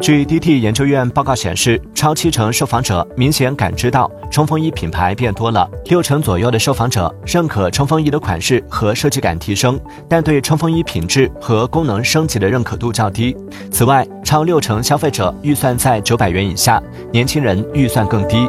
据 dt 研究院报告显示超七成受访者明显感知到冲锋衣品牌变多了六成左右的受访者认可冲锋衣的款式和设计感提升但对冲锋衣品质和功能升级的认可度较低。此外超六成消费者预算在九百元以下年轻人预算更低。